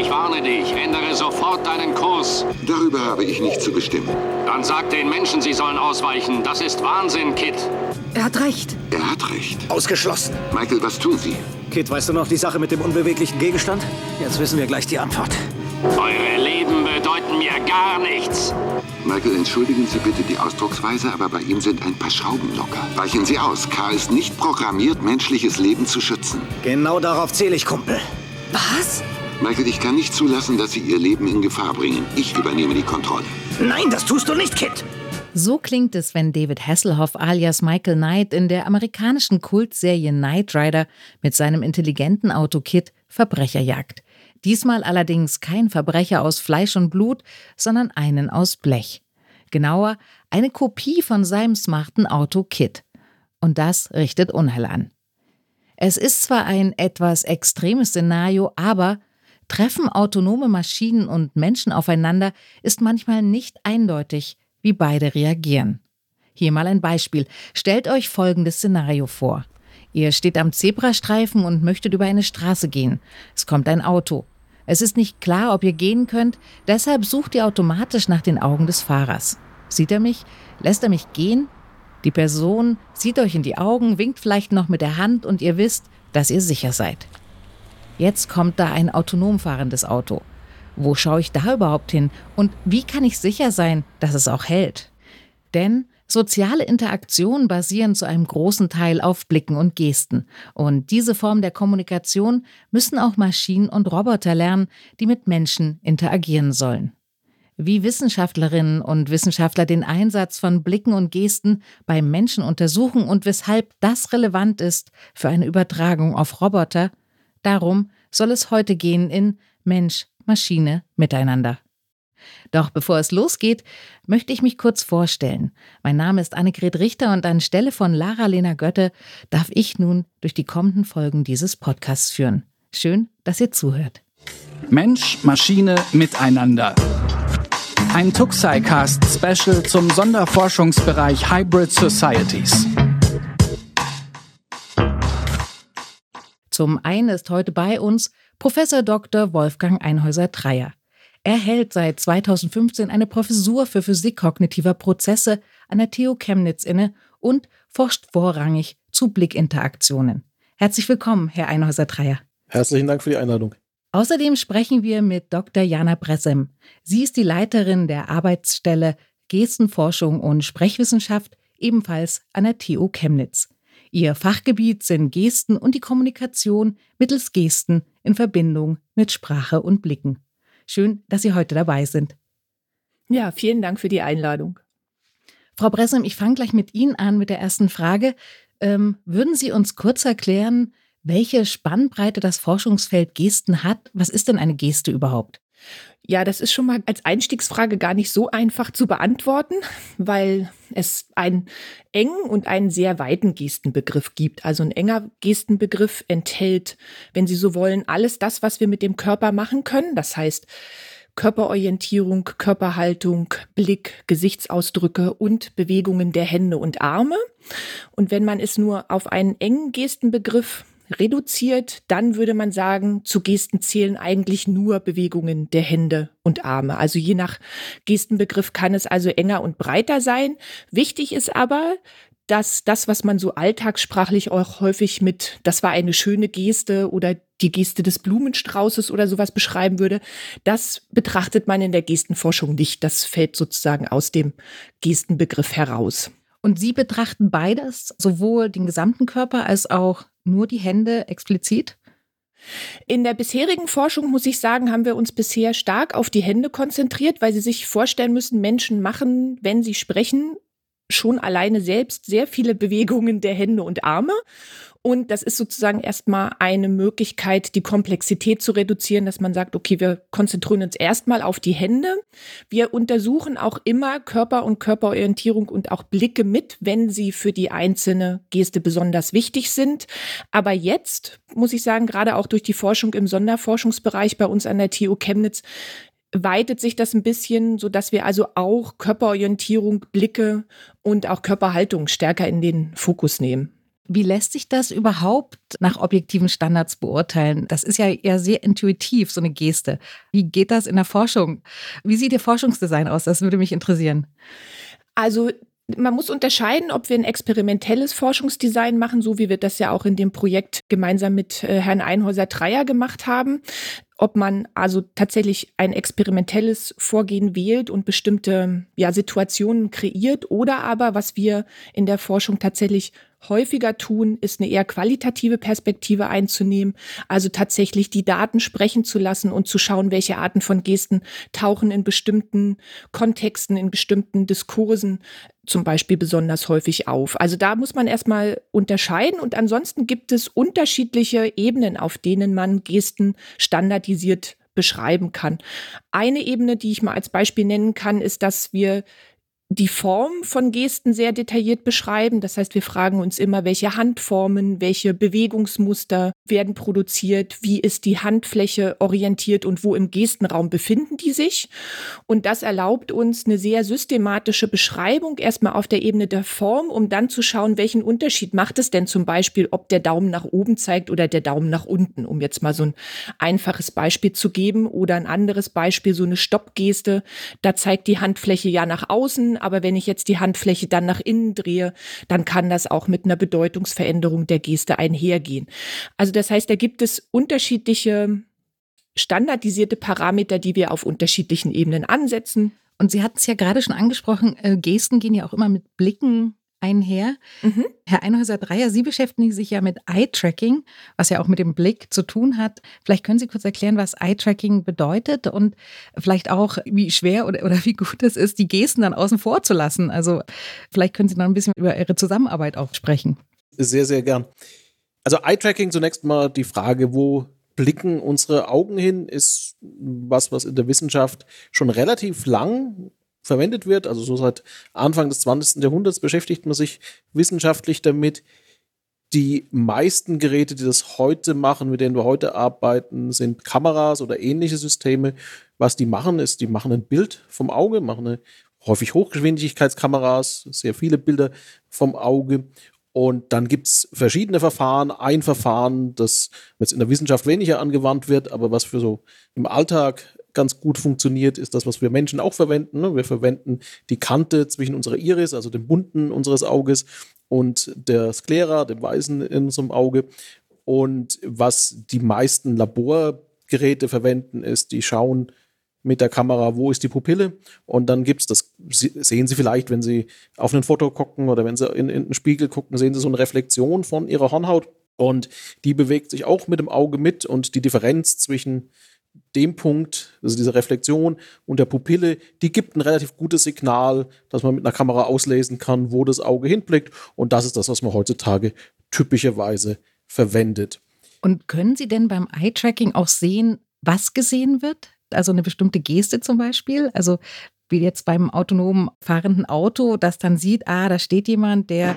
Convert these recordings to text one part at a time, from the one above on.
ich warne dich. Ändere sofort deinen Kurs. Darüber habe ich nicht zu bestimmen. Dann sag den Menschen, sie sollen ausweichen. Das ist Wahnsinn, Kit. Er hat recht. Er hat recht. Ausgeschlossen. Michael, was tun Sie? Kit, weißt du noch die Sache mit dem unbeweglichen Gegenstand? Jetzt wissen wir gleich die Antwort. Eure Leben bedeuten mir gar nichts. Michael, entschuldigen Sie bitte die Ausdrucksweise, aber bei ihm sind ein paar Schrauben locker. Weichen Sie aus. K ist nicht programmiert, menschliches Leben zu schützen. Genau darauf zähle ich, Kumpel. Was? Michael, ich kann nicht zulassen, dass Sie Ihr Leben in Gefahr bringen. Ich übernehme die Kontrolle. Nein, das tust du nicht, Kit. So klingt es, wenn David Hasselhoff alias Michael Knight in der amerikanischen Kultserie Knight Rider mit seinem intelligenten Auto Kit Verbrecher jagt. Diesmal allerdings kein Verbrecher aus Fleisch und Blut, sondern einen aus Blech. Genauer, eine Kopie von seinem smarten Auto Kit. Und das richtet Unheil an. Es ist zwar ein etwas extremes Szenario, aber treffen autonome Maschinen und Menschen aufeinander ist manchmal nicht eindeutig, wie beide reagieren. Hier mal ein Beispiel. Stellt euch folgendes Szenario vor. Ihr steht am Zebrastreifen und möchtet über eine Straße gehen. Es kommt ein Auto. Es ist nicht klar, ob ihr gehen könnt, deshalb sucht ihr automatisch nach den Augen des Fahrers. Sieht er mich? Lässt er mich gehen? Die Person sieht euch in die Augen, winkt vielleicht noch mit der Hand und ihr wisst, dass ihr sicher seid. Jetzt kommt da ein autonom fahrendes Auto. Wo schaue ich da überhaupt hin? Und wie kann ich sicher sein, dass es auch hält? Denn soziale Interaktionen basieren zu einem großen Teil auf Blicken und Gesten. Und diese Form der Kommunikation müssen auch Maschinen und Roboter lernen, die mit Menschen interagieren sollen. Wie Wissenschaftlerinnen und Wissenschaftler den Einsatz von Blicken und Gesten beim Menschen untersuchen und weshalb das relevant ist für eine Übertragung auf Roboter, darum soll es heute gehen in Mensch, Maschine, Miteinander. Doch bevor es losgeht, möchte ich mich kurz vorstellen. Mein Name ist Annegret Richter und anstelle von Lara-Lena Götte darf ich nun durch die kommenden Folgen dieses Podcasts führen. Schön, dass ihr zuhört. Mensch, Maschine, Miteinander. Ein Tuxai-Cast Special zum Sonderforschungsbereich Hybrid Societies. Zum einen ist heute bei uns Professor Dr. Wolfgang Einhäuser-Dreyer. Er hält seit 2015 eine Professur für Physik kognitiver Prozesse an der TU Chemnitz inne und forscht vorrangig zu Blickinteraktionen. Herzlich willkommen, Herr Einhäuser-Dreyer. Herzlichen Dank für die Einladung. Außerdem sprechen wir mit Dr. Jana Bressem. Sie ist die Leiterin der Arbeitsstelle Gestenforschung und Sprechwissenschaft, ebenfalls an der TU Chemnitz. Ihr Fachgebiet sind Gesten und die Kommunikation mittels Gesten in Verbindung mit Sprache und Blicken. Schön, dass Sie heute dabei sind. Ja, vielen Dank für die Einladung. Frau Bressem, ich fange gleich mit Ihnen an mit der ersten Frage. Ähm, würden Sie uns kurz erklären, welche Spannbreite das Forschungsfeld Gesten hat? Was ist denn eine Geste überhaupt? Ja, das ist schon mal als Einstiegsfrage gar nicht so einfach zu beantworten, weil es einen engen und einen sehr weiten Gestenbegriff gibt. Also ein enger Gestenbegriff enthält, wenn Sie so wollen, alles das, was wir mit dem Körper machen können. Das heißt, Körperorientierung, Körperhaltung, Blick, Gesichtsausdrücke und Bewegungen der Hände und Arme. Und wenn man es nur auf einen engen Gestenbegriff reduziert, dann würde man sagen, zu Gesten zählen eigentlich nur Bewegungen der Hände und Arme. Also je nach Gestenbegriff kann es also enger und breiter sein. Wichtig ist aber, dass das, was man so alltagssprachlich auch häufig mit, das war eine schöne Geste oder die Geste des Blumenstraußes oder sowas beschreiben würde, das betrachtet man in der Gestenforschung nicht. Das fällt sozusagen aus dem Gestenbegriff heraus. Und Sie betrachten beides, sowohl den gesamten Körper als auch nur die Hände explizit? In der bisherigen Forschung, muss ich sagen, haben wir uns bisher stark auf die Hände konzentriert, weil Sie sich vorstellen müssen, Menschen machen, wenn sie sprechen, schon alleine selbst sehr viele Bewegungen der Hände und Arme. Und das ist sozusagen erstmal eine Möglichkeit, die Komplexität zu reduzieren, dass man sagt, okay, wir konzentrieren uns erstmal auf die Hände. Wir untersuchen auch immer Körper und Körperorientierung und auch Blicke mit, wenn sie für die einzelne Geste besonders wichtig sind. Aber jetzt, muss ich sagen, gerade auch durch die Forschung im Sonderforschungsbereich bei uns an der TU Chemnitz, weitet sich das ein bisschen, so dass wir also auch Körperorientierung, Blicke und auch Körperhaltung stärker in den Fokus nehmen. Wie lässt sich das überhaupt nach objektiven Standards beurteilen? Das ist ja eher sehr intuitiv, so eine Geste. Wie geht das in der Forschung? Wie sieht Ihr Forschungsdesign aus? Das würde mich interessieren. Also man muss unterscheiden, ob wir ein experimentelles Forschungsdesign machen, so wie wir das ja auch in dem Projekt gemeinsam mit äh, Herrn Einhäuser-Dreier gemacht haben. Ob man also tatsächlich ein experimentelles Vorgehen wählt und bestimmte ja, Situationen kreiert oder aber, was wir in der Forschung tatsächlich häufiger tun, ist eine eher qualitative Perspektive einzunehmen, also tatsächlich die Daten sprechen zu lassen und zu schauen, welche Arten von Gesten tauchen in bestimmten Kontexten, in bestimmten Diskursen zum Beispiel besonders häufig auf. Also da muss man erstmal unterscheiden und ansonsten gibt es unterschiedliche Ebenen, auf denen man Gesten standardisiert beschreiben kann. Eine Ebene, die ich mal als Beispiel nennen kann, ist, dass wir die Form von Gesten sehr detailliert beschreiben. Das heißt, wir fragen uns immer, welche Handformen, welche Bewegungsmuster werden produziert, wie ist die Handfläche orientiert und wo im Gestenraum befinden die sich. Und das erlaubt uns eine sehr systematische Beschreibung erstmal auf der Ebene der Form, um dann zu schauen, welchen Unterschied macht es denn zum Beispiel, ob der Daumen nach oben zeigt oder der Daumen nach unten, um jetzt mal so ein einfaches Beispiel zu geben oder ein anderes Beispiel, so eine Stoppgeste. Da zeigt die Handfläche ja nach außen, aber wenn ich jetzt die Handfläche dann nach innen drehe, dann kann das auch mit einer Bedeutungsveränderung der Geste einhergehen. Also das heißt, da gibt es unterschiedliche standardisierte Parameter, die wir auf unterschiedlichen Ebenen ansetzen. Und Sie hatten es ja gerade schon angesprochen, äh, Gesten gehen ja auch immer mit Blicken einher. Mhm. Herr Einhäuser-Dreier, Sie beschäftigen sich ja mit Eye-Tracking, was ja auch mit dem Blick zu tun hat. Vielleicht können Sie kurz erklären, was Eye-Tracking bedeutet und vielleicht auch, wie schwer oder, oder wie gut es ist, die Gesten dann außen vor zu lassen. Also vielleicht können Sie noch ein bisschen über Ihre Zusammenarbeit auch sprechen. Sehr, sehr gern. Also Eye-Tracking zunächst mal die Frage, wo blicken unsere Augen hin, ist was, was in der Wissenschaft schon relativ lang verwendet wird. Also so seit Anfang des 20. Jahrhunderts beschäftigt man sich wissenschaftlich damit. Die meisten Geräte, die das heute machen, mit denen wir heute arbeiten, sind Kameras oder ähnliche Systeme. Was die machen, ist, die machen ein Bild vom Auge, machen eine häufig Hochgeschwindigkeitskameras, sehr viele Bilder vom Auge. Und dann gibt es verschiedene Verfahren. Ein Verfahren, das jetzt in der Wissenschaft weniger angewandt wird, aber was für so im Alltag ganz gut funktioniert, ist das, was wir Menschen auch verwenden. Ne? Wir verwenden die Kante zwischen unserer Iris, also dem bunten unseres Auges, und der Sklera, dem weißen in unserem Auge. Und was die meisten Laborgeräte verwenden, ist, die schauen mit der Kamera, wo ist die Pupille. Und dann gibt es das, sehen Sie vielleicht, wenn Sie auf ein Foto gucken oder wenn Sie in, in einen Spiegel gucken, sehen Sie so eine Reflexion von Ihrer Hornhaut. Und die bewegt sich auch mit dem Auge mit. Und die Differenz zwischen dem Punkt, also diese Reflexion und der Pupille, die gibt ein relativ gutes Signal, dass man mit einer Kamera auslesen kann, wo das Auge hinblickt. Und das ist das, was man heutzutage typischerweise verwendet. Und können Sie denn beim Eye-Tracking auch sehen, was gesehen wird? Also eine bestimmte Geste zum Beispiel? Also wie jetzt beim autonomen fahrenden Auto, das dann sieht, ah, da steht jemand, der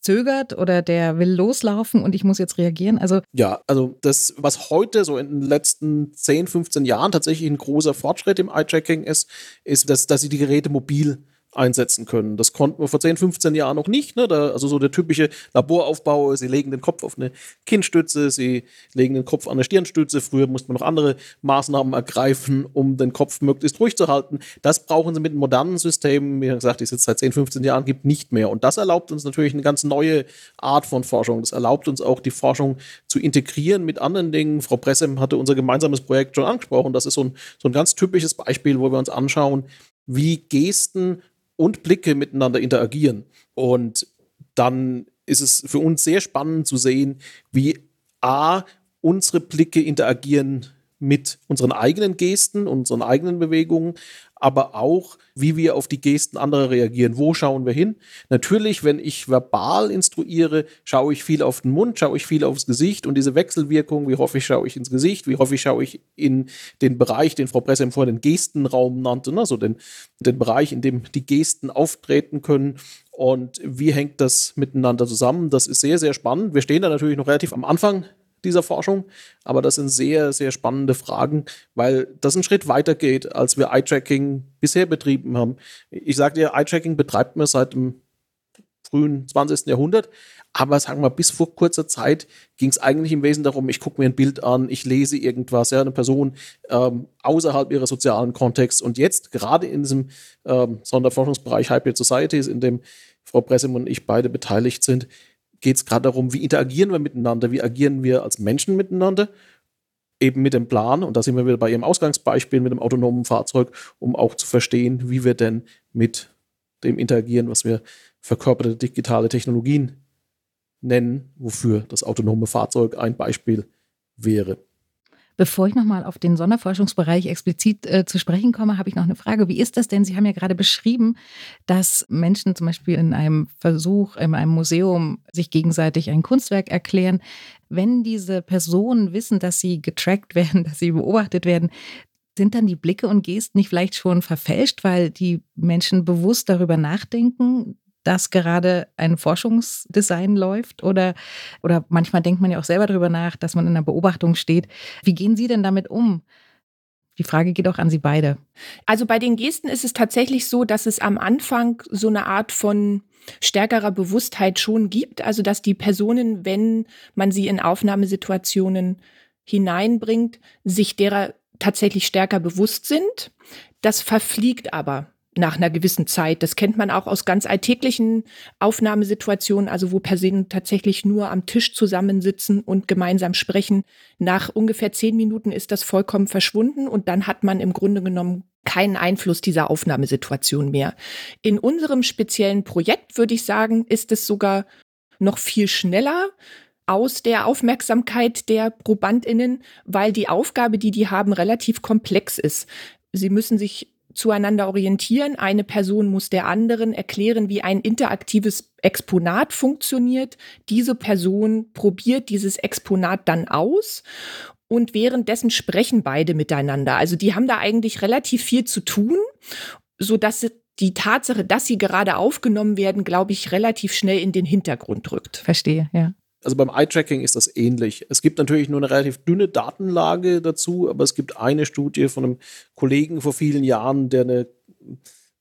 zögert oder der will loslaufen und ich muss jetzt reagieren. Also ja, also das, was heute so in den letzten 10, 15 Jahren tatsächlich ein großer Fortschritt im Eye-Tracking ist, ist, dass, dass sie die Geräte mobil einsetzen können. Das konnten wir vor 10, 15 Jahren noch nicht. Ne? Da, also so der typische Laboraufbau, sie legen den Kopf auf eine Kinnstütze, sie legen den Kopf an eine Stirnstütze. Früher musste man noch andere Maßnahmen ergreifen, um den Kopf möglichst ruhig zu halten. Das brauchen sie mit modernen Systemen, wie gesagt, die es jetzt seit 10, 15 Jahren gibt, nicht mehr. Und das erlaubt uns natürlich eine ganz neue Art von Forschung. Das erlaubt uns auch, die Forschung zu integrieren mit anderen Dingen. Frau Pressem hatte unser gemeinsames Projekt schon angesprochen. Das ist so ein, so ein ganz typisches Beispiel, wo wir uns anschauen, wie Gesten und Blicke miteinander interagieren. Und dann ist es für uns sehr spannend zu sehen, wie A, unsere Blicke interagieren mit unseren eigenen Gesten, unseren eigenen Bewegungen, aber auch, wie wir auf die Gesten anderer reagieren. Wo schauen wir hin? Natürlich, wenn ich verbal instruiere, schaue ich viel auf den Mund, schaue ich viel aufs Gesicht und diese Wechselwirkung, wie häufig schaue ich ins Gesicht, wie häufig schaue ich in den Bereich, den Frau Pressem vorhin den Gestenraum nannte, also den, den Bereich, in dem die Gesten auftreten können. Und wie hängt das miteinander zusammen? Das ist sehr, sehr spannend. Wir stehen da natürlich noch relativ am Anfang dieser Forschung. Aber das sind sehr, sehr spannende Fragen, weil das einen Schritt weiter geht, als wir Eye-Tracking bisher betrieben haben. Ich sage dir, Eye-Tracking betreibt man seit dem frühen 20. Jahrhundert. Aber sagen wir bis vor kurzer Zeit ging es eigentlich im Wesentlichen darum, ich gucke mir ein Bild an, ich lese irgendwas, ja, eine Person ähm, außerhalb ihres sozialen Kontexts. Und jetzt, gerade in diesem ähm, Sonderforschungsbereich Hybrid Societies, in dem Frau Pressem und ich beide beteiligt sind, geht es gerade darum, wie interagieren wir miteinander, wie agieren wir als Menschen miteinander, eben mit dem Plan, und da sind wir wieder bei Ihrem Ausgangsbeispiel mit dem autonomen Fahrzeug, um auch zu verstehen, wie wir denn mit dem interagieren, was wir verkörperte digitale Technologien nennen, wofür das autonome Fahrzeug ein Beispiel wäre. Bevor ich nochmal auf den Sonderforschungsbereich explizit äh, zu sprechen komme, habe ich noch eine Frage. Wie ist das denn? Sie haben ja gerade beschrieben, dass Menschen zum Beispiel in einem Versuch, in einem Museum sich gegenseitig ein Kunstwerk erklären. Wenn diese Personen wissen, dass sie getrackt werden, dass sie beobachtet werden, sind dann die Blicke und Gesten nicht vielleicht schon verfälscht, weil die Menschen bewusst darüber nachdenken, dass gerade ein Forschungsdesign läuft? Oder, oder manchmal denkt man ja auch selber darüber nach, dass man in einer Beobachtung steht. Wie gehen Sie denn damit um? Die Frage geht auch an Sie beide. Also bei den Gesten ist es tatsächlich so, dass es am Anfang so eine Art von stärkerer Bewusstheit schon gibt. Also dass die Personen, wenn man sie in Aufnahmesituationen hineinbringt, sich derer tatsächlich stärker bewusst sind. Das verfliegt aber nach einer gewissen Zeit. Das kennt man auch aus ganz alltäglichen Aufnahmesituationen, also wo Personen tatsächlich nur am Tisch zusammensitzen und gemeinsam sprechen. Nach ungefähr zehn Minuten ist das vollkommen verschwunden und dann hat man im Grunde genommen keinen Einfluss dieser Aufnahmesituation mehr. In unserem speziellen Projekt würde ich sagen, ist es sogar noch viel schneller aus der Aufmerksamkeit der Probandinnen, weil die Aufgabe, die die haben, relativ komplex ist. Sie müssen sich zueinander orientieren. Eine Person muss der anderen erklären, wie ein interaktives Exponat funktioniert. Diese Person probiert dieses Exponat dann aus und währenddessen sprechen beide miteinander. Also die haben da eigentlich relativ viel zu tun, so dass die Tatsache, dass sie gerade aufgenommen werden, glaube ich, relativ schnell in den Hintergrund rückt. Verstehe, ja. Also beim Eye-Tracking ist das ähnlich. Es gibt natürlich nur eine relativ dünne Datenlage dazu, aber es gibt eine Studie von einem Kollegen vor vielen Jahren, der eine,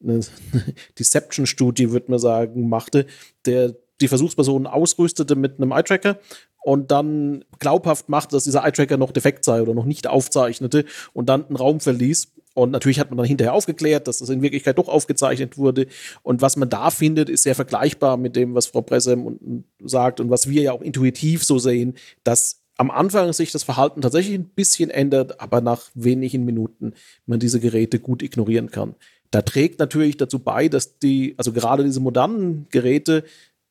eine Deception-Studie, würde man sagen, machte, der die Versuchspersonen ausrüstete mit einem Eye-Tracker und dann glaubhaft machte, dass dieser Eye-Tracker noch defekt sei oder noch nicht aufzeichnete und dann einen Raum verließ und natürlich hat man dann hinterher aufgeklärt, dass das in Wirklichkeit doch aufgezeichnet wurde. Und was man da findet, ist sehr vergleichbar mit dem, was Frau Pressem sagt und was wir ja auch intuitiv so sehen, dass am Anfang sich das Verhalten tatsächlich ein bisschen ändert, aber nach wenigen Minuten man diese Geräte gut ignorieren kann. Da trägt natürlich dazu bei, dass die, also gerade diese modernen Geräte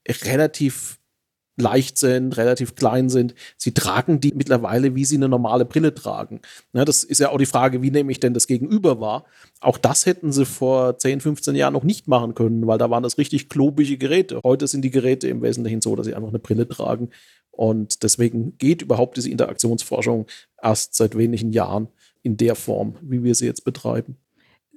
relativ leicht sind, relativ klein sind. Sie tragen die mittlerweile, wie sie eine normale Brille tragen. Ja, das ist ja auch die Frage, wie nehme ich denn das Gegenüber wahr? Auch das hätten sie vor 10, 15 Jahren noch nicht machen können, weil da waren das richtig klobige Geräte. Heute sind die Geräte im Wesentlichen so, dass sie einfach eine Brille tragen. Und deswegen geht überhaupt diese Interaktionsforschung erst seit wenigen Jahren in der Form, wie wir sie jetzt betreiben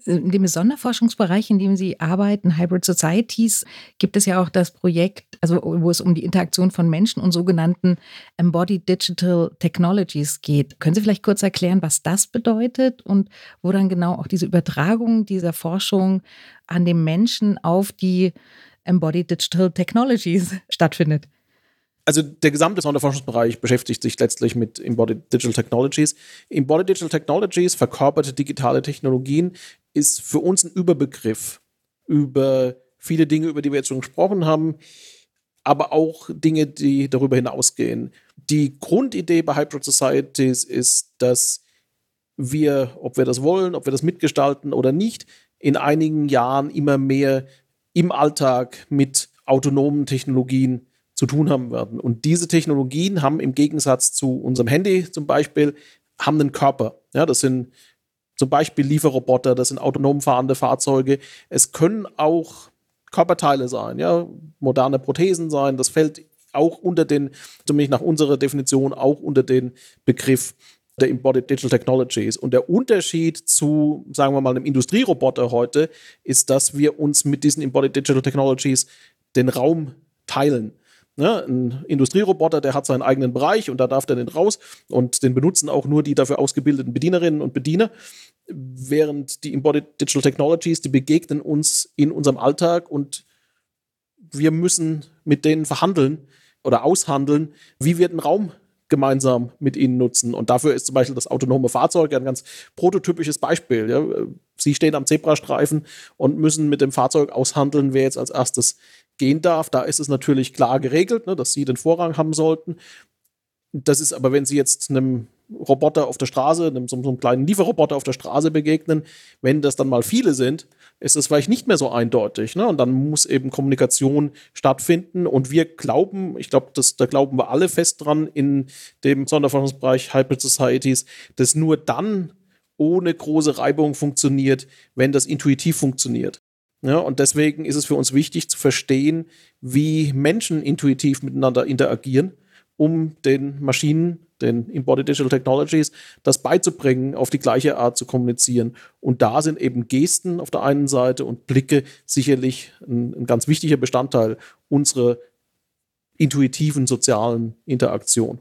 dem Sonderforschungsbereich, in dem Sie arbeiten, Hybrid Societies, gibt es ja auch das Projekt, also wo es um die Interaktion von Menschen und sogenannten Embodied Digital Technologies geht. Können Sie vielleicht kurz erklären, was das bedeutet und wo dann genau auch diese Übertragung dieser Forschung an den Menschen auf die Embodied Digital Technologies stattfindet? also der gesamte Sonderforschungsbereich beschäftigt sich letztlich mit Embodied Digital Technologies. Embodied Digital Technologies, verkörperte digitale Technologien, ist für uns ein Überbegriff über viele Dinge, über die wir jetzt schon gesprochen haben, aber auch Dinge, die darüber hinausgehen. Die Grundidee bei Hybrid Societies ist, dass wir, ob wir das wollen, ob wir das mitgestalten oder nicht, in einigen Jahren immer mehr im Alltag mit autonomen Technologien zu tun haben werden. Und diese Technologien haben im Gegensatz zu unserem Handy zum Beispiel, haben einen Körper. Ja, das sind zum Beispiel Lieferroboter, das sind autonom fahrende Fahrzeuge. Es können auch Körperteile sein, ja, moderne Prothesen sein. Das fällt auch unter den, zumindest nach unserer Definition, auch unter den Begriff der Embodied Digital Technologies. Und der Unterschied zu, sagen wir mal, einem Industrieroboter heute ist, dass wir uns mit diesen Embodied Digital Technologies den Raum teilen. Ne? Ein Industrieroboter, der hat seinen eigenen Bereich und da darf der nicht raus und den benutzen auch nur die dafür ausgebildeten Bedienerinnen und Bediener. Während die Embodied Digital Technologies, die begegnen uns in unserem Alltag und wir müssen mit denen verhandeln oder aushandeln, wie wir den Raum gemeinsam mit ihnen nutzen. Und dafür ist zum Beispiel das autonome Fahrzeug ein ganz prototypisches Beispiel. Ja. Sie stehen am Zebrastreifen und müssen mit dem Fahrzeug aushandeln, wer jetzt als erstes gehen darf. Da ist es natürlich klar geregelt, ne, dass Sie den Vorrang haben sollten. Das ist aber, wenn Sie jetzt einem Roboter auf der Straße, einem, so, einem kleinen Lieferroboter auf der Straße begegnen, wenn das dann mal viele sind, ist es vielleicht nicht mehr so eindeutig. Ne? Und dann muss eben Kommunikation stattfinden. Und wir glauben, ich glaube, da glauben wir alle fest dran in dem Sonderforschungsbereich Hybrid Societies, dass nur dann ohne große Reibung funktioniert, wenn das intuitiv funktioniert. Ja, und deswegen ist es für uns wichtig zu verstehen, wie Menschen intuitiv miteinander interagieren, um den Maschinen den Embodied Digital Technologies, das beizubringen, auf die gleiche Art zu kommunizieren. Und da sind eben Gesten auf der einen Seite und Blicke sicherlich ein, ein ganz wichtiger Bestandteil unserer intuitiven sozialen Interaktion.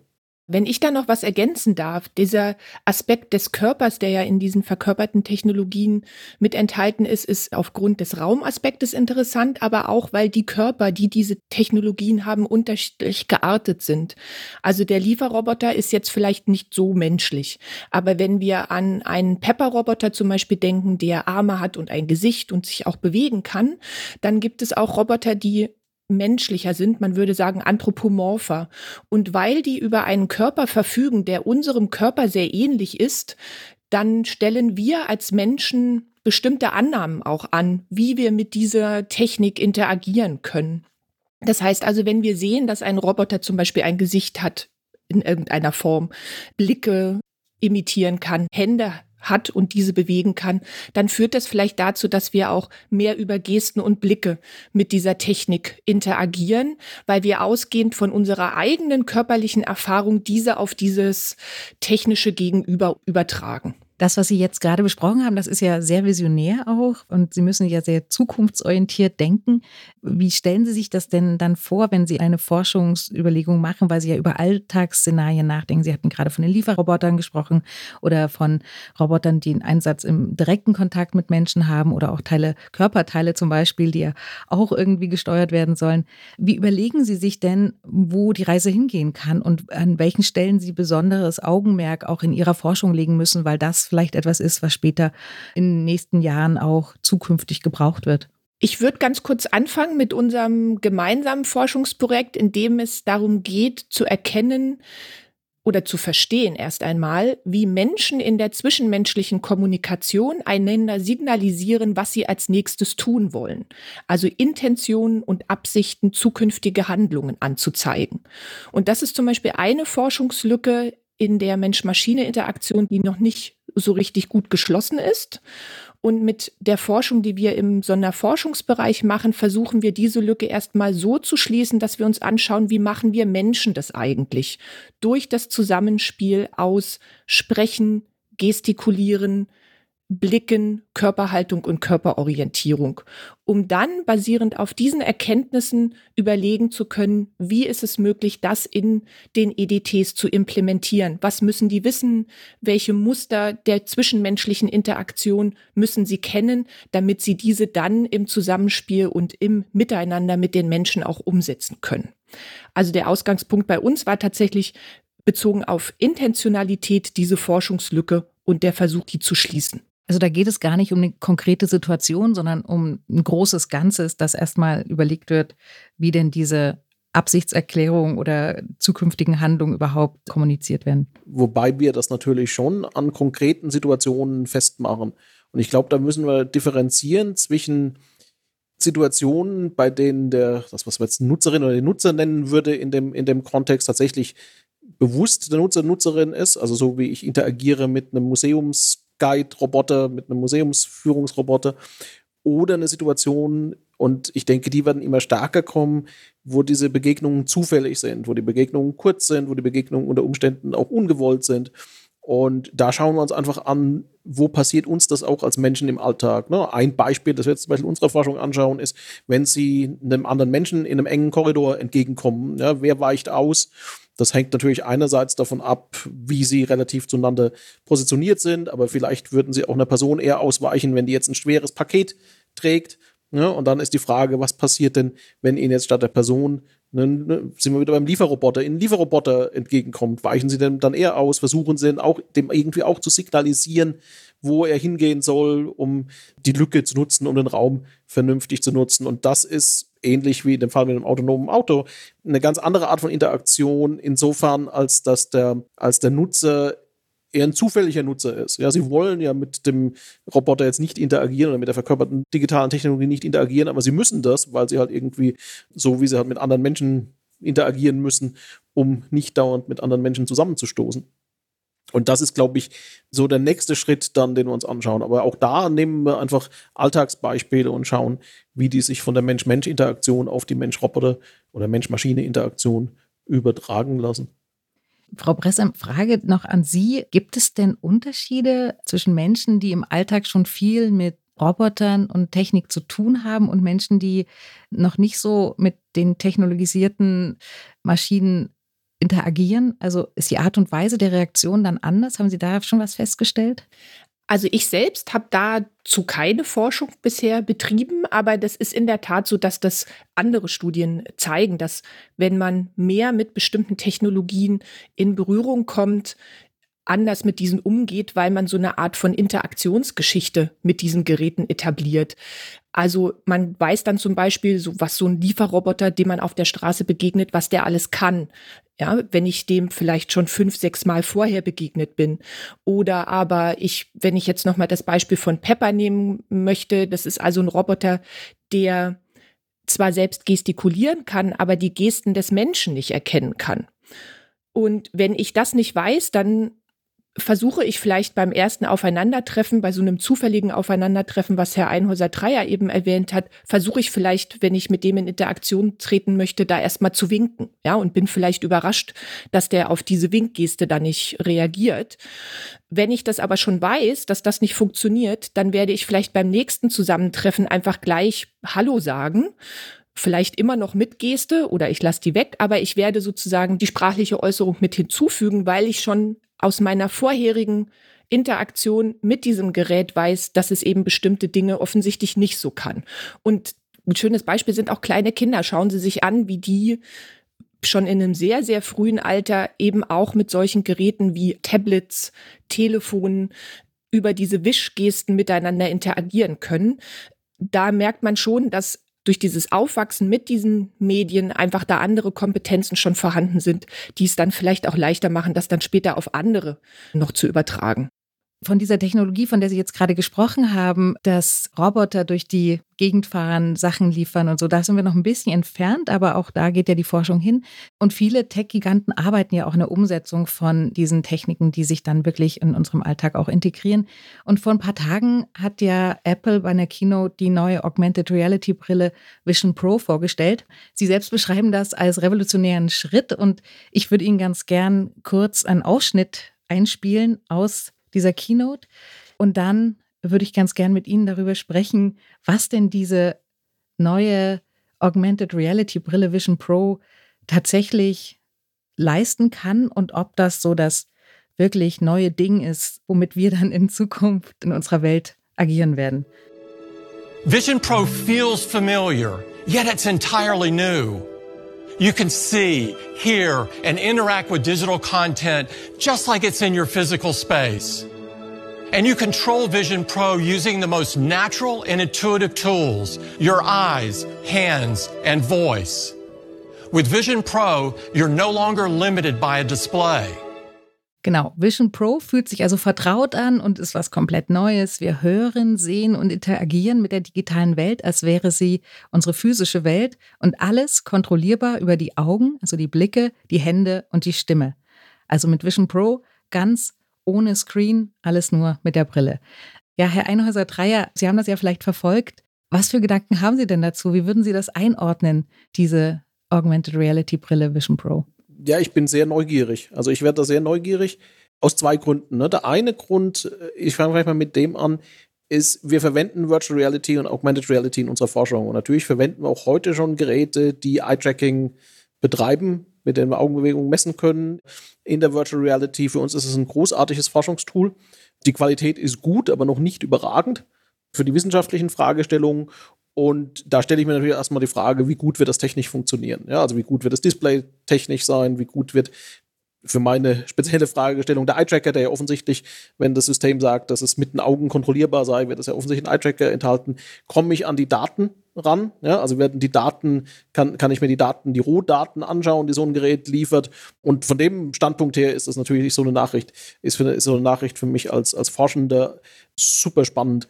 Wenn ich da noch was ergänzen darf, dieser Aspekt des Körpers, der ja in diesen verkörperten Technologien mit enthalten ist, ist aufgrund des Raumaspektes interessant, aber auch, weil die Körper, die diese Technologien haben, unterschiedlich geartet sind. Also der Lieferroboter ist jetzt vielleicht nicht so menschlich, aber wenn wir an einen Pepper-Roboter zum Beispiel denken, der Arme hat und ein Gesicht und sich auch bewegen kann, dann gibt es auch Roboter, die menschlicher sind, man würde sagen anthropomorpher. Und weil die über einen Körper verfügen, der unserem Körper sehr ähnlich ist, dann stellen wir als Menschen bestimmte Annahmen auch an, wie wir mit dieser Technik interagieren können. Das heißt also, wenn wir sehen, dass ein Roboter zum Beispiel ein Gesicht hat in irgendeiner Form, Blicke imitieren kann, Hände hat und diese bewegen kann, dann führt das vielleicht dazu, dass wir auch mehr über Gesten und Blicke mit dieser Technik interagieren, weil wir ausgehend von unserer eigenen körperlichen Erfahrung diese auf dieses technische Gegenüber übertragen. Das, was Sie jetzt gerade besprochen haben, das ist ja sehr visionär auch und Sie müssen ja sehr zukunftsorientiert denken. Wie stellen Sie sich das denn dann vor, wenn Sie eine Forschungsüberlegung machen, weil Sie ja über Alltagsszenarien nachdenken? Sie hatten gerade von den Lieferrobotern gesprochen oder von Robotern, die einen Einsatz im direkten Kontakt mit Menschen haben oder auch Teile, Körperteile zum Beispiel, die ja auch irgendwie gesteuert werden sollen. Wie überlegen Sie sich denn, wo die Reise hingehen kann und an welchen Stellen Sie besonderes Augenmerk auch in Ihrer Forschung legen müssen, weil das vielleicht etwas ist, was später in den nächsten Jahren auch zukünftig gebraucht wird? Ich würde ganz kurz anfangen mit unserem gemeinsamen Forschungsprojekt, in dem es darum geht, zu erkennen oder zu verstehen erst einmal, wie Menschen in der zwischenmenschlichen Kommunikation einander signalisieren, was sie als nächstes tun wollen. Also Intentionen und Absichten, zukünftige Handlungen anzuzeigen. Und das ist zum Beispiel eine Forschungslücke in der Mensch-Maschine-Interaktion, die noch nicht so richtig gut geschlossen ist. Und mit der Forschung, die wir im Sonderforschungsbereich machen, versuchen wir diese Lücke erstmal so zu schließen, dass wir uns anschauen, wie machen wir Menschen das eigentlich? Durch das Zusammenspiel aus Sprechen, Gestikulieren, Blicken, Körperhaltung und Körperorientierung, um dann basierend auf diesen Erkenntnissen überlegen zu können, wie ist es möglich, das in den EDTs zu implementieren? Was müssen die wissen? Welche Muster der zwischenmenschlichen Interaktion müssen sie kennen, damit sie diese dann im Zusammenspiel und im Miteinander mit den Menschen auch umsetzen können? Also der Ausgangspunkt bei uns war tatsächlich bezogen auf Intentionalität diese Forschungslücke und der Versuch, die zu schließen. Also da geht es gar nicht um eine konkrete Situation, sondern um ein großes Ganzes, dass erstmal überlegt wird, wie denn diese Absichtserklärung oder zukünftigen Handlungen überhaupt kommuniziert werden. Wobei wir das natürlich schon an konkreten Situationen festmachen. Und ich glaube, da müssen wir differenzieren zwischen Situationen, bei denen der, das was wir jetzt Nutzerin oder den Nutzer nennen würde, in dem, in dem Kontext tatsächlich bewusst der Nutzer, Nutzerin ist, also so wie ich interagiere mit einem Museums Guide-Roboter, mit einem Museumsführungsroboter oder eine Situation, und ich denke, die werden immer stärker kommen, wo diese Begegnungen zufällig sind, wo die Begegnungen kurz sind, wo die Begegnungen unter Umständen auch ungewollt sind. Und da schauen wir uns einfach an, wo passiert uns das auch als Menschen im Alltag. Ne? Ein Beispiel, das wir jetzt zum Beispiel in unserer Forschung anschauen, ist, wenn Sie einem anderen Menschen in einem engen Korridor entgegenkommen. Ja, wer weicht aus? Das hängt natürlich einerseits davon ab, wie sie relativ zueinander positioniert sind, aber vielleicht würden sie auch einer Person eher ausweichen, wenn die jetzt ein schweres Paket trägt. Ja, und dann ist die Frage, was passiert denn, wenn Ihnen jetzt statt der Person, ne, ne, sind wir wieder beim Lieferroboter, Ihnen Lieferroboter entgegenkommt? Weichen Sie denn dann eher aus? Versuchen Sie auch, dem irgendwie auch zu signalisieren, wo er hingehen soll, um die Lücke zu nutzen, um den Raum vernünftig zu nutzen? Und das ist ähnlich wie in dem Fall mit einem autonomen Auto eine ganz andere Art von Interaktion, insofern, als dass der, als der Nutzer eher ein zufälliger Nutzer ist. Ja, sie wollen ja mit dem Roboter jetzt nicht interagieren oder mit der verkörperten digitalen Technologie nicht interagieren, aber sie müssen das, weil sie halt irgendwie, so wie sie halt mit anderen Menschen interagieren müssen, um nicht dauernd mit anderen Menschen zusammenzustoßen. Und das ist, glaube ich, so der nächste Schritt dann, den wir uns anschauen. Aber auch da nehmen wir einfach Alltagsbeispiele und schauen, wie die sich von der Mensch-Mensch-Interaktion auf die Mensch-Roboter- oder Mensch-Maschine-Interaktion übertragen lassen. Frau Bressam, Frage noch an Sie. Gibt es denn Unterschiede zwischen Menschen, die im Alltag schon viel mit Robotern und Technik zu tun haben und Menschen, die noch nicht so mit den technologisierten Maschinen interagieren? Also ist die Art und Weise der Reaktion dann anders? Haben Sie da schon was festgestellt? Also ich selbst habe dazu keine Forschung bisher betrieben, aber das ist in der Tat so, dass das andere Studien zeigen, dass wenn man mehr mit bestimmten Technologien in Berührung kommt, anders mit diesen umgeht, weil man so eine Art von Interaktionsgeschichte mit diesen Geräten etabliert. Also man weiß dann zum Beispiel, so was so ein Lieferroboter, dem man auf der Straße begegnet, was der alles kann. Ja, wenn ich dem vielleicht schon fünf, sechs Mal vorher begegnet bin. Oder aber ich, wenn ich jetzt nochmal das Beispiel von Pepper nehmen möchte, das ist also ein Roboter, der zwar selbst gestikulieren kann, aber die Gesten des Menschen nicht erkennen kann. Und wenn ich das nicht weiß, dann versuche ich vielleicht beim ersten Aufeinandertreffen, bei so einem zufälligen Aufeinandertreffen, was Herr Einhäuser-Dreier eben erwähnt hat, versuche ich vielleicht, wenn ich mit dem in Interaktion treten möchte, da erstmal zu winken. Ja, und bin vielleicht überrascht, dass der auf diese Winkgeste da nicht reagiert. Wenn ich das aber schon weiß, dass das nicht funktioniert, dann werde ich vielleicht beim nächsten Zusammentreffen einfach gleich Hallo sagen vielleicht immer noch mit Geste oder ich lasse die weg, aber ich werde sozusagen die sprachliche Äußerung mit hinzufügen, weil ich schon aus meiner vorherigen Interaktion mit diesem Gerät weiß, dass es eben bestimmte Dinge offensichtlich nicht so kann. Und ein schönes Beispiel sind auch kleine Kinder. Schauen Sie sich an, wie die schon in einem sehr, sehr frühen Alter eben auch mit solchen Geräten wie Tablets, Telefonen über diese Wischgesten miteinander interagieren können. Da merkt man schon, dass durch dieses Aufwachsen mit diesen Medien einfach da andere Kompetenzen schon vorhanden sind, die es dann vielleicht auch leichter machen, das dann später auf andere noch zu übertragen von dieser Technologie, von der Sie jetzt gerade gesprochen haben, dass Roboter durch die Gegend fahren, Sachen liefern und so, da sind wir noch ein bisschen entfernt, aber auch da geht ja die Forschung hin. Und viele Tech-Giganten arbeiten ja auch in der Umsetzung von diesen Techniken, die sich dann wirklich in unserem Alltag auch integrieren. Und vor ein paar Tagen hat ja Apple bei einer Keynote die neue Augmented Reality Brille Vision Pro vorgestellt. Sie selbst beschreiben das als revolutionären Schritt und ich würde Ihnen ganz gern kurz einen Ausschnitt einspielen aus dieser Keynote. Und dann würde ich ganz gern mit Ihnen darüber sprechen, was denn diese neue Augmented Reality Brille Vision Pro tatsächlich leisten kann und ob das so das wirklich neue Ding ist, womit wir dann in Zukunft in unserer Welt agieren werden. Vision Pro feels familiar, yet it's entirely new. You can see, hear, and interact with digital content just like it's in your physical space. And you control Vision Pro using the most natural and intuitive tools, your eyes, hands, and voice. With Vision Pro, you're no longer limited by a display. Genau, Vision Pro fühlt sich also vertraut an und ist was komplett Neues. Wir hören, sehen und interagieren mit der digitalen Welt, als wäre sie unsere physische Welt und alles kontrollierbar über die Augen, also die Blicke, die Hände und die Stimme. Also mit Vision Pro ganz ohne Screen, alles nur mit der Brille. Ja, Herr Einhäuser-Dreier, Sie haben das ja vielleicht verfolgt. Was für Gedanken haben Sie denn dazu? Wie würden Sie das einordnen, diese Augmented Reality Brille Vision Pro? Ja, ich bin sehr neugierig. Also ich werde da sehr neugierig aus zwei Gründen. Ne? Der eine Grund, äh, ich fange vielleicht mal mit dem an, ist, wir verwenden Virtual Reality und Augmented Reality in unserer Forschung. Und natürlich verwenden wir auch heute schon Geräte, die Eye-Tracking betreiben, mit denen wir Augenbewegungen messen können. In der Virtual Reality, für uns ist es ein großartiges Forschungstool. Die Qualität ist gut, aber noch nicht überragend für die wissenschaftlichen Fragestellungen. Und da stelle ich mir natürlich erstmal die Frage, wie gut wird das technisch funktionieren? Ja, also wie gut wird das Display technisch sein? Wie gut wird für meine spezielle Fragestellung der Eye-Tracker, der ja offensichtlich, wenn das System sagt, dass es mit den Augen kontrollierbar sei, wird das ja offensichtlich ein Eye-Tracker enthalten, komme ich an die Daten ran. Ja, also werden die Daten, kann, kann ich mir die Daten, die Rohdaten anschauen, die so ein Gerät liefert. Und von dem Standpunkt her ist das natürlich so eine Nachricht, ist, für, ist so eine Nachricht für mich als, als Forschender super spannend.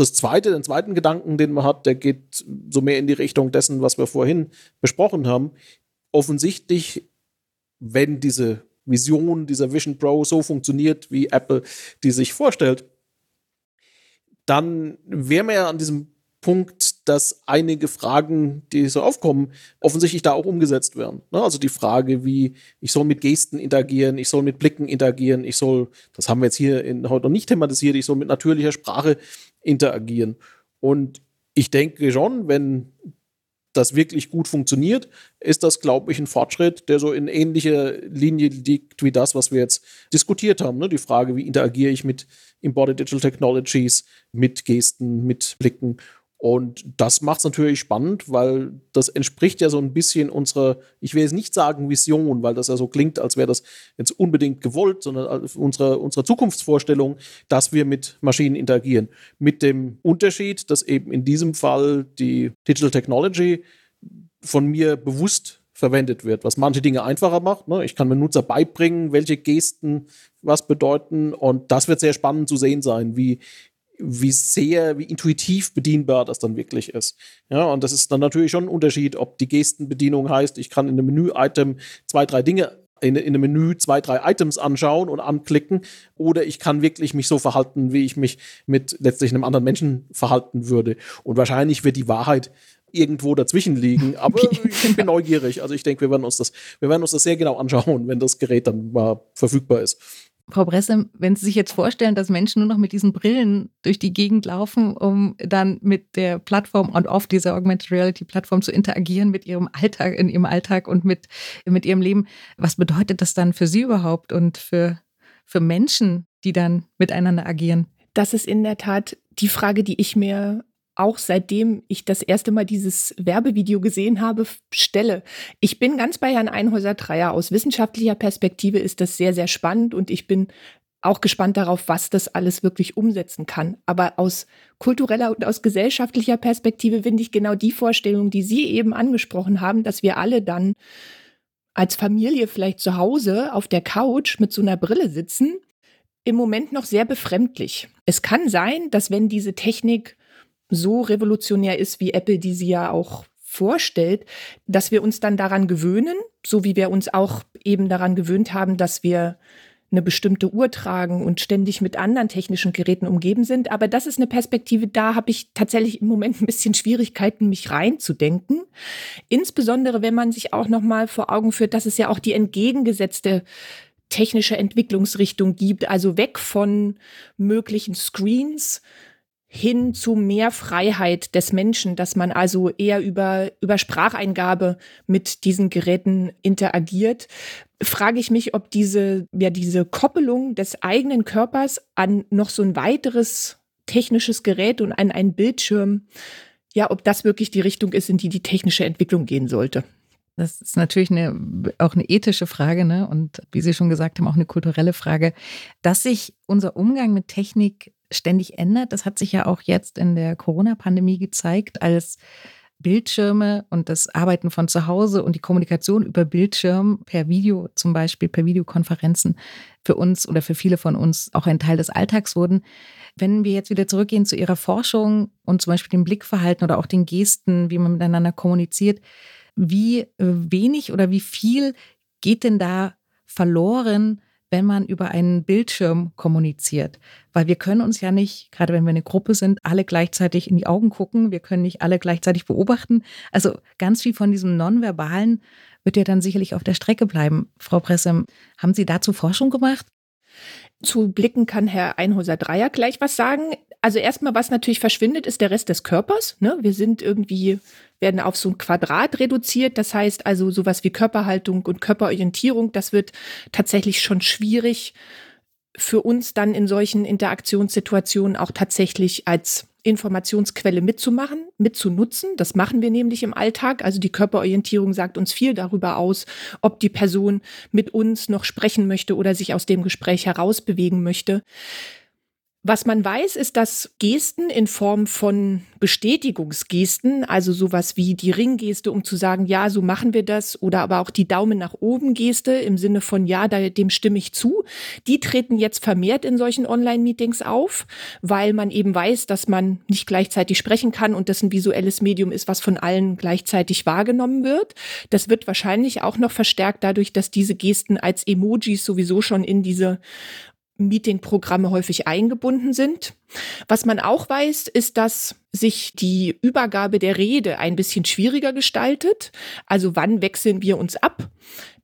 Das zweite, den zweiten Gedanken, den man hat, der geht so mehr in die Richtung dessen, was wir vorhin besprochen haben. Offensichtlich, wenn diese Vision dieser Vision Pro so funktioniert, wie Apple die sich vorstellt, dann wären wir ja an diesem Punkt, dass einige Fragen, die so aufkommen, offensichtlich da auch umgesetzt werden. Ne? Also die Frage, wie ich soll mit Gesten interagieren, ich soll mit Blicken interagieren, ich soll, das haben wir jetzt hier in, heute noch nicht thematisiert, ich soll mit natürlicher Sprache interagieren. Und ich denke schon, wenn das wirklich gut funktioniert, ist das, glaube ich, ein Fortschritt, der so in ähnlicher Linie liegt wie das, was wir jetzt diskutiert haben. Ne? Die Frage, wie interagiere ich mit Embodied Digital Technologies, mit Gesten, mit Blicken und das macht es natürlich spannend, weil das entspricht ja so ein bisschen unserer, ich will jetzt nicht sagen Vision, weil das ja so klingt, als wäre das jetzt unbedingt gewollt, sondern unserer, unserer Zukunftsvorstellung, dass wir mit Maschinen interagieren. Mit dem Unterschied, dass eben in diesem Fall die Digital Technology von mir bewusst verwendet wird, was manche Dinge einfacher macht. Ne? Ich kann mir Nutzer beibringen, welche Gesten was bedeuten und das wird sehr spannend zu sehen sein, wie, wie sehr, wie intuitiv bedienbar das dann wirklich ist. Ja, und das ist dann natürlich schon ein Unterschied, ob die Gestenbedienung heißt, ich kann in einem Menü-Item zwei, drei Dinge in, in einem Menü zwei, drei Items anschauen und anklicken, oder ich kann wirklich mich so verhalten, wie ich mich mit letztlich einem anderen Menschen verhalten würde. Und wahrscheinlich wird die Wahrheit irgendwo dazwischen liegen. Aber ich bin neugierig. Also ich denke, wir werden uns das, wir werden uns das sehr genau anschauen, wenn das Gerät dann mal verfügbar ist. Frau Bresse, wenn Sie sich jetzt vorstellen, dass Menschen nur noch mit diesen Brillen durch die Gegend laufen, um dann mit der Plattform und auf dieser Augmented Reality Plattform zu interagieren mit ihrem Alltag, in ihrem Alltag und mit, mit ihrem Leben, was bedeutet das dann für Sie überhaupt und für, für Menschen, die dann miteinander agieren? Das ist in der Tat die Frage, die ich mir auch seitdem ich das erste Mal dieses Werbevideo gesehen habe, stelle. Ich bin ganz bei Herrn Einhäuser Dreier. Aus wissenschaftlicher Perspektive ist das sehr, sehr spannend und ich bin auch gespannt darauf, was das alles wirklich umsetzen kann. Aber aus kultureller und aus gesellschaftlicher Perspektive finde ich genau die Vorstellung, die Sie eben angesprochen haben, dass wir alle dann als Familie vielleicht zu Hause auf der Couch mit so einer Brille sitzen, im Moment noch sehr befremdlich. Es kann sein, dass wenn diese Technik so revolutionär ist, wie Apple die sie ja auch vorstellt, dass wir uns dann daran gewöhnen, so wie wir uns auch eben daran gewöhnt haben, dass wir eine bestimmte Uhr tragen und ständig mit anderen technischen Geräten umgeben sind. Aber das ist eine Perspektive, da habe ich tatsächlich im Moment ein bisschen Schwierigkeiten, mich reinzudenken. Insbesondere, wenn man sich auch noch mal vor Augen führt, dass es ja auch die entgegengesetzte technische Entwicklungsrichtung gibt, also weg von möglichen Screens hin zu mehr Freiheit des Menschen, dass man also eher über, über Spracheingabe mit diesen Geräten interagiert, frage ich mich, ob diese, ja, diese Koppelung des eigenen Körpers an noch so ein weiteres technisches Gerät und an einen Bildschirm, ja, ob das wirklich die Richtung ist, in die die technische Entwicklung gehen sollte. Das ist natürlich eine, auch eine ethische Frage, ne? Und wie Sie schon gesagt haben, auch eine kulturelle Frage, dass sich unser Umgang mit Technik ständig ändert. Das hat sich ja auch jetzt in der Corona-Pandemie gezeigt, als Bildschirme und das Arbeiten von zu Hause und die Kommunikation über Bildschirm per Video, zum Beispiel per Videokonferenzen, für uns oder für viele von uns auch ein Teil des Alltags wurden. Wenn wir jetzt wieder zurückgehen zu Ihrer Forschung und zum Beispiel dem Blickverhalten oder auch den Gesten, wie man miteinander kommuniziert, wie wenig oder wie viel geht denn da verloren, wenn man über einen Bildschirm kommuniziert. Weil wir können uns ja nicht, gerade wenn wir eine Gruppe sind, alle gleichzeitig in die Augen gucken. Wir können nicht alle gleichzeitig beobachten. Also ganz viel von diesem Nonverbalen wird ja dann sicherlich auf der Strecke bleiben. Frau Presse, haben Sie dazu Forschung gemacht? Zu Blicken kann Herr Einhäuser Dreier gleich was sagen. Also erstmal, was natürlich verschwindet, ist der Rest des Körpers. Ne? Wir sind irgendwie, werden auf so ein Quadrat reduziert. Das heißt also sowas wie Körperhaltung und Körperorientierung, das wird tatsächlich schon schwierig für uns dann in solchen Interaktionssituationen auch tatsächlich als Informationsquelle mitzumachen, mitzunutzen. Das machen wir nämlich im Alltag. Also die Körperorientierung sagt uns viel darüber aus, ob die Person mit uns noch sprechen möchte oder sich aus dem Gespräch herausbewegen möchte. Was man weiß, ist, dass Gesten in Form von Bestätigungsgesten, also sowas wie die Ringgeste, um zu sagen, ja, so machen wir das, oder aber auch die Daumen nach oben Geste im Sinne von, ja, dem stimme ich zu, die treten jetzt vermehrt in solchen Online-Meetings auf, weil man eben weiß, dass man nicht gleichzeitig sprechen kann und das ein visuelles Medium ist, was von allen gleichzeitig wahrgenommen wird. Das wird wahrscheinlich auch noch verstärkt dadurch, dass diese Gesten als Emojis sowieso schon in diese Meetingprogramme häufig eingebunden sind. Was man auch weiß, ist, dass sich die Übergabe der Rede ein bisschen schwieriger gestaltet. Also wann wechseln wir uns ab?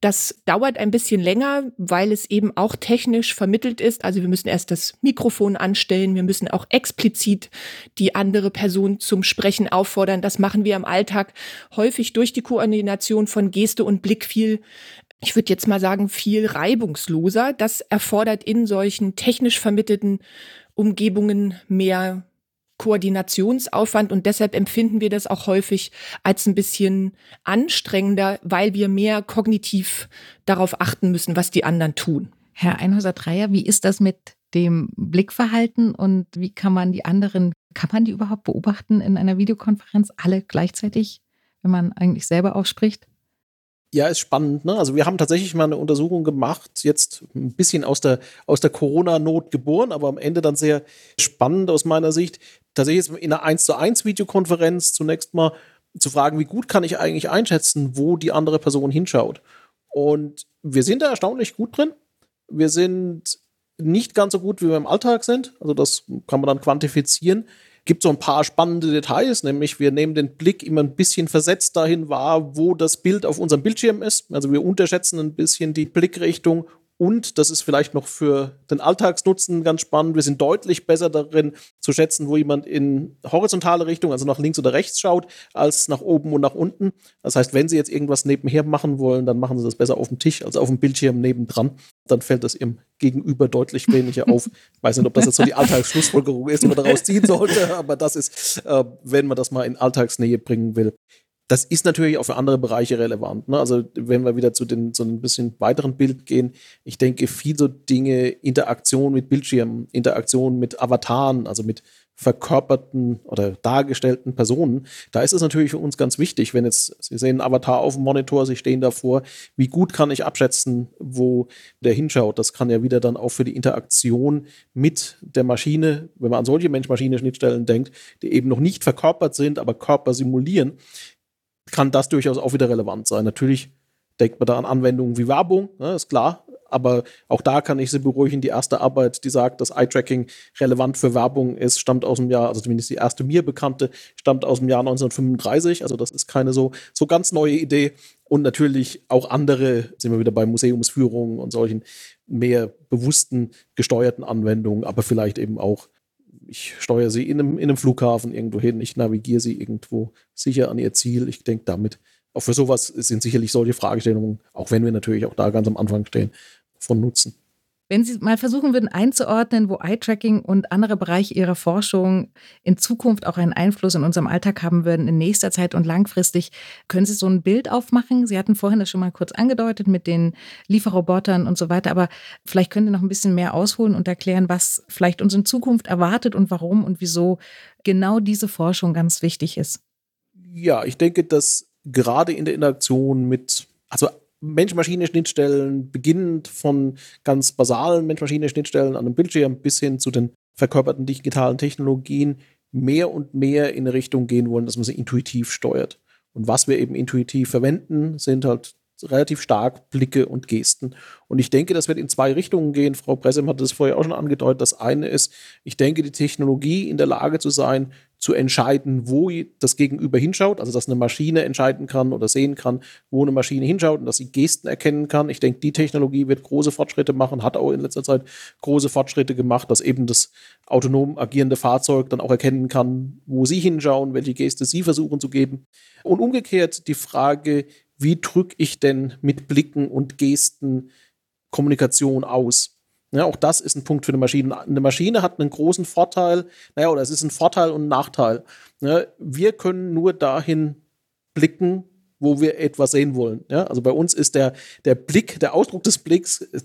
Das dauert ein bisschen länger, weil es eben auch technisch vermittelt ist. Also wir müssen erst das Mikrofon anstellen, wir müssen auch explizit die andere Person zum Sprechen auffordern. Das machen wir im Alltag häufig durch die Koordination von Geste und Blick viel ich würde jetzt mal sagen, viel reibungsloser. Das erfordert in solchen technisch vermittelten Umgebungen mehr Koordinationsaufwand und deshalb empfinden wir das auch häufig als ein bisschen anstrengender, weil wir mehr kognitiv darauf achten müssen, was die anderen tun. Herr Einhäuser-Dreier, wie ist das mit dem Blickverhalten und wie kann man die anderen, kann man die überhaupt beobachten in einer Videokonferenz, alle gleichzeitig, wenn man eigentlich selber auch spricht? Ja, ist spannend. Ne? Also wir haben tatsächlich mal eine Untersuchung gemacht, jetzt ein bisschen aus der, aus der Corona-Not geboren, aber am Ende dann sehr spannend aus meiner Sicht. Tatsächlich in einer 1 zu 1 Videokonferenz zunächst mal zu fragen, wie gut kann ich eigentlich einschätzen, wo die andere Person hinschaut. Und wir sind da erstaunlich gut drin. Wir sind nicht ganz so gut, wie wir im Alltag sind. Also das kann man dann quantifizieren gibt so ein paar spannende Details, nämlich wir nehmen den Blick immer ein bisschen versetzt dahin wahr, wo das Bild auf unserem Bildschirm ist. Also wir unterschätzen ein bisschen die Blickrichtung und das ist vielleicht noch für den Alltagsnutzen ganz spannend. Wir sind deutlich besser darin zu schätzen, wo jemand in horizontale Richtung, also nach links oder rechts schaut, als nach oben und nach unten. Das heißt, wenn Sie jetzt irgendwas nebenher machen wollen, dann machen Sie das besser auf dem Tisch als auf dem Bildschirm nebendran. Dann fällt das Ihrem Gegenüber deutlich weniger auf. Ich weiß nicht, ob das jetzt so die Alltagsschlussfolgerung ist, die man daraus ziehen sollte, aber das ist, äh, wenn man das mal in Alltagsnähe bringen will, das ist natürlich auch für andere Bereiche relevant. Ne? Also wenn wir wieder zu den so ein bisschen weiteren Bild gehen, ich denke, viele Dinge, Interaktion mit Bildschirmen, Interaktion mit Avataren, also mit verkörperten oder dargestellten Personen, da ist es natürlich für uns ganz wichtig, wenn jetzt, Sie sehen einen Avatar auf dem Monitor, Sie stehen davor, wie gut kann ich abschätzen, wo der hinschaut. Das kann ja wieder dann auch für die Interaktion mit der Maschine, wenn man an solche Mensch-Maschine-Schnittstellen denkt, die eben noch nicht verkörpert sind, aber Körper simulieren, kann das durchaus auch wieder relevant sein. Natürlich denkt man da an Anwendungen wie Werbung, ne, ist klar. Aber auch da kann ich Sie beruhigen. Die erste Arbeit, die sagt, dass Eye-Tracking relevant für Werbung ist, stammt aus dem Jahr, also zumindest die erste mir bekannte, stammt aus dem Jahr 1935. Also das ist keine so, so ganz neue Idee. Und natürlich auch andere, sind wir wieder bei Museumsführungen und solchen mehr bewussten, gesteuerten Anwendungen, aber vielleicht eben auch ich steuere sie in einem, in einem Flughafen irgendwo hin, ich navigiere sie irgendwo sicher an ihr Ziel. Ich denke, damit, auch für sowas sind sicherlich solche Fragestellungen, auch wenn wir natürlich auch da ganz am Anfang stehen, von Nutzen. Wenn Sie mal versuchen würden einzuordnen, wo Eye-Tracking und andere Bereiche Ihrer Forschung in Zukunft auch einen Einfluss in unserem Alltag haben würden, in nächster Zeit und langfristig, können Sie so ein Bild aufmachen? Sie hatten vorhin das schon mal kurz angedeutet mit den Lieferrobotern und so weiter, aber vielleicht können Sie noch ein bisschen mehr ausholen und erklären, was vielleicht uns in Zukunft erwartet und warum und wieso genau diese Forschung ganz wichtig ist. Ja, ich denke, dass gerade in der Interaktion mit, also Mensch-Maschine-Schnittstellen, beginnend von ganz basalen Mensch-Maschine-Schnittstellen an einem Bildschirm bis hin zu den verkörperten digitalen Technologien, mehr und mehr in eine Richtung gehen wollen, dass man sie intuitiv steuert. Und was wir eben intuitiv verwenden, sind halt relativ stark Blicke und Gesten. Und ich denke, das wird in zwei Richtungen gehen. Frau Pressem hat das vorher auch schon angedeutet. Das eine ist, ich denke, die Technologie in der Lage zu sein, zu entscheiden, wo das Gegenüber hinschaut, also dass eine Maschine entscheiden kann oder sehen kann, wo eine Maschine hinschaut und dass sie Gesten erkennen kann. Ich denke, die Technologie wird große Fortschritte machen, hat auch in letzter Zeit große Fortschritte gemacht, dass eben das autonom agierende Fahrzeug dann auch erkennen kann, wo sie hinschauen, welche Geste sie versuchen zu geben. Und umgekehrt die Frage, wie drücke ich denn mit Blicken und Gesten Kommunikation aus? Ja, auch das ist ein Punkt für eine Maschine. Eine Maschine hat einen großen Vorteil, naja, oder es ist ein Vorteil und ein Nachteil. Ja, wir können nur dahin blicken, wo wir etwas sehen wollen. Ja, also bei uns ist der, der Blick, der Ausdruck des Blicks äh,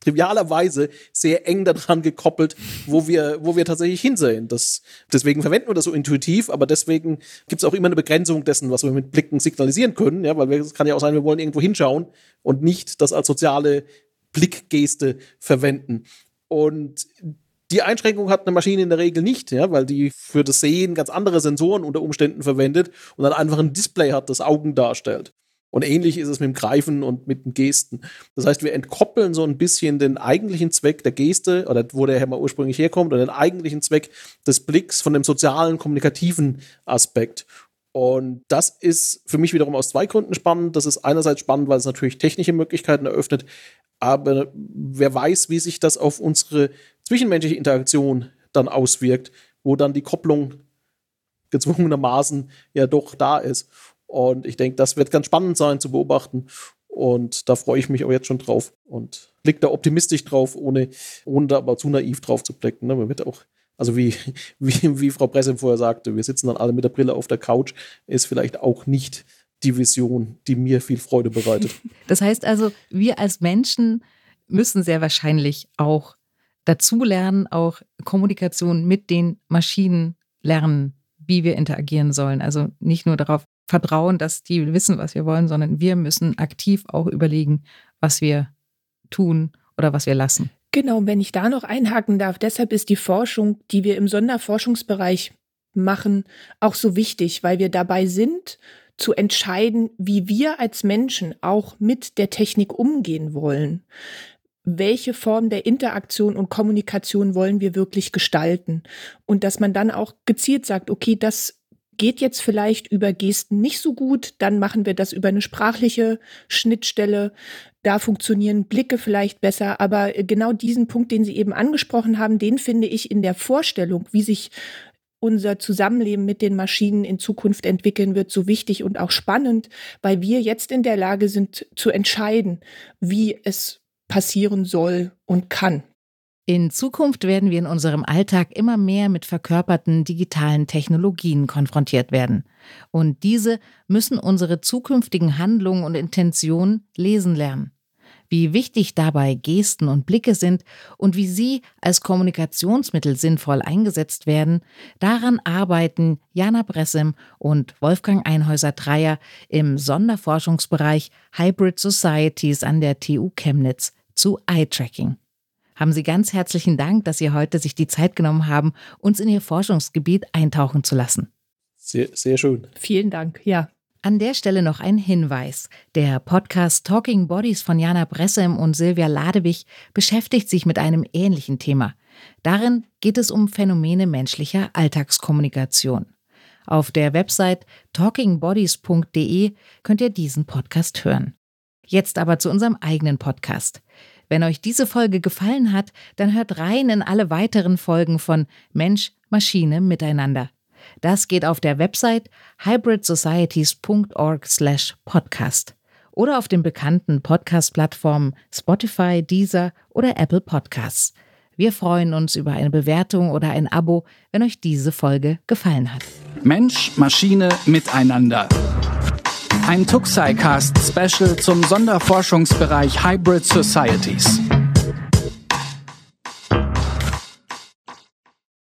trivialerweise sehr eng daran gekoppelt, wo wir, wo wir tatsächlich hinsehen. Das, deswegen verwenden wir das so intuitiv, aber deswegen gibt es auch immer eine Begrenzung dessen, was wir mit Blicken signalisieren können, ja, weil es kann ja auch sein, wir wollen irgendwo hinschauen und nicht das als soziale Blickgeste verwenden. Und die Einschränkung hat eine Maschine in der Regel nicht, ja, weil die für das Sehen ganz andere Sensoren unter Umständen verwendet und dann einfach ein Display hat, das Augen darstellt. Und ähnlich ist es mit dem Greifen und mit den Gesten. Das heißt, wir entkoppeln so ein bisschen den eigentlichen Zweck der Geste oder wo der Hammer ursprünglich herkommt oder den eigentlichen Zweck des Blicks von dem sozialen, kommunikativen Aspekt. Und das ist für mich wiederum aus zwei Gründen spannend. Das ist einerseits spannend, weil es natürlich technische Möglichkeiten eröffnet, aber wer weiß, wie sich das auf unsere zwischenmenschliche Interaktion dann auswirkt, wo dann die Kopplung gezwungenermaßen ja doch da ist. Und ich denke, das wird ganz spannend sein zu beobachten. Und da freue ich mich auch jetzt schon drauf und blicke da optimistisch drauf, ohne, ohne da aber zu naiv drauf zu blicken. Ne? Man wird auch, also wie, wie, wie Frau Presse vorher sagte, wir sitzen dann alle mit der Brille auf der Couch, ist vielleicht auch nicht die Vision, die mir viel Freude bereitet. Das heißt also, wir als Menschen müssen sehr wahrscheinlich auch dazulernen, auch Kommunikation mit den Maschinen lernen, wie wir interagieren sollen. Also nicht nur darauf vertrauen, dass die wissen, was wir wollen, sondern wir müssen aktiv auch überlegen, was wir tun oder was wir lassen. Genau, wenn ich da noch einhaken darf, deshalb ist die Forschung, die wir im Sonderforschungsbereich machen, auch so wichtig, weil wir dabei sind, zu entscheiden, wie wir als Menschen auch mit der Technik umgehen wollen. Welche Form der Interaktion und Kommunikation wollen wir wirklich gestalten? Und dass man dann auch gezielt sagt, okay, das geht jetzt vielleicht über Gesten nicht so gut, dann machen wir das über eine sprachliche Schnittstelle. Da funktionieren Blicke vielleicht besser, aber genau diesen Punkt, den Sie eben angesprochen haben, den finde ich in der Vorstellung, wie sich unser Zusammenleben mit den Maschinen in Zukunft entwickeln wird, so wichtig und auch spannend, weil wir jetzt in der Lage sind zu entscheiden, wie es passieren soll und kann. In Zukunft werden wir in unserem Alltag immer mehr mit verkörperten digitalen Technologien konfrontiert werden. Und diese müssen unsere zukünftigen Handlungen und Intentionen lesen lernen wie wichtig dabei Gesten und Blicke sind und wie sie als Kommunikationsmittel sinnvoll eingesetzt werden, daran arbeiten Jana Bressem und Wolfgang Einhäuser-Dreier im Sonderforschungsbereich Hybrid Societies an der TU Chemnitz zu Eye-Tracking. Haben Sie ganz herzlichen Dank, dass Sie heute sich die Zeit genommen haben, uns in Ihr Forschungsgebiet eintauchen zu lassen. Sehr, sehr schön. Vielen Dank, ja. An der Stelle noch ein Hinweis. Der Podcast Talking Bodies von Jana Bressem und Silvia Ladewig beschäftigt sich mit einem ähnlichen Thema. Darin geht es um Phänomene menschlicher Alltagskommunikation. Auf der Website talkingbodies.de könnt ihr diesen Podcast hören. Jetzt aber zu unserem eigenen Podcast. Wenn euch diese Folge gefallen hat, dann hört rein in alle weiteren Folgen von Mensch, Maschine, Miteinander. Das geht auf der Website hybridsocieties.org/podcast oder auf den bekannten Podcast-Plattformen Spotify, Deezer oder Apple Podcasts. Wir freuen uns über eine Bewertung oder ein Abo, wenn euch diese Folge gefallen hat. Mensch, Maschine, Miteinander. Ein Tuxicast Special zum Sonderforschungsbereich Hybrid Societies.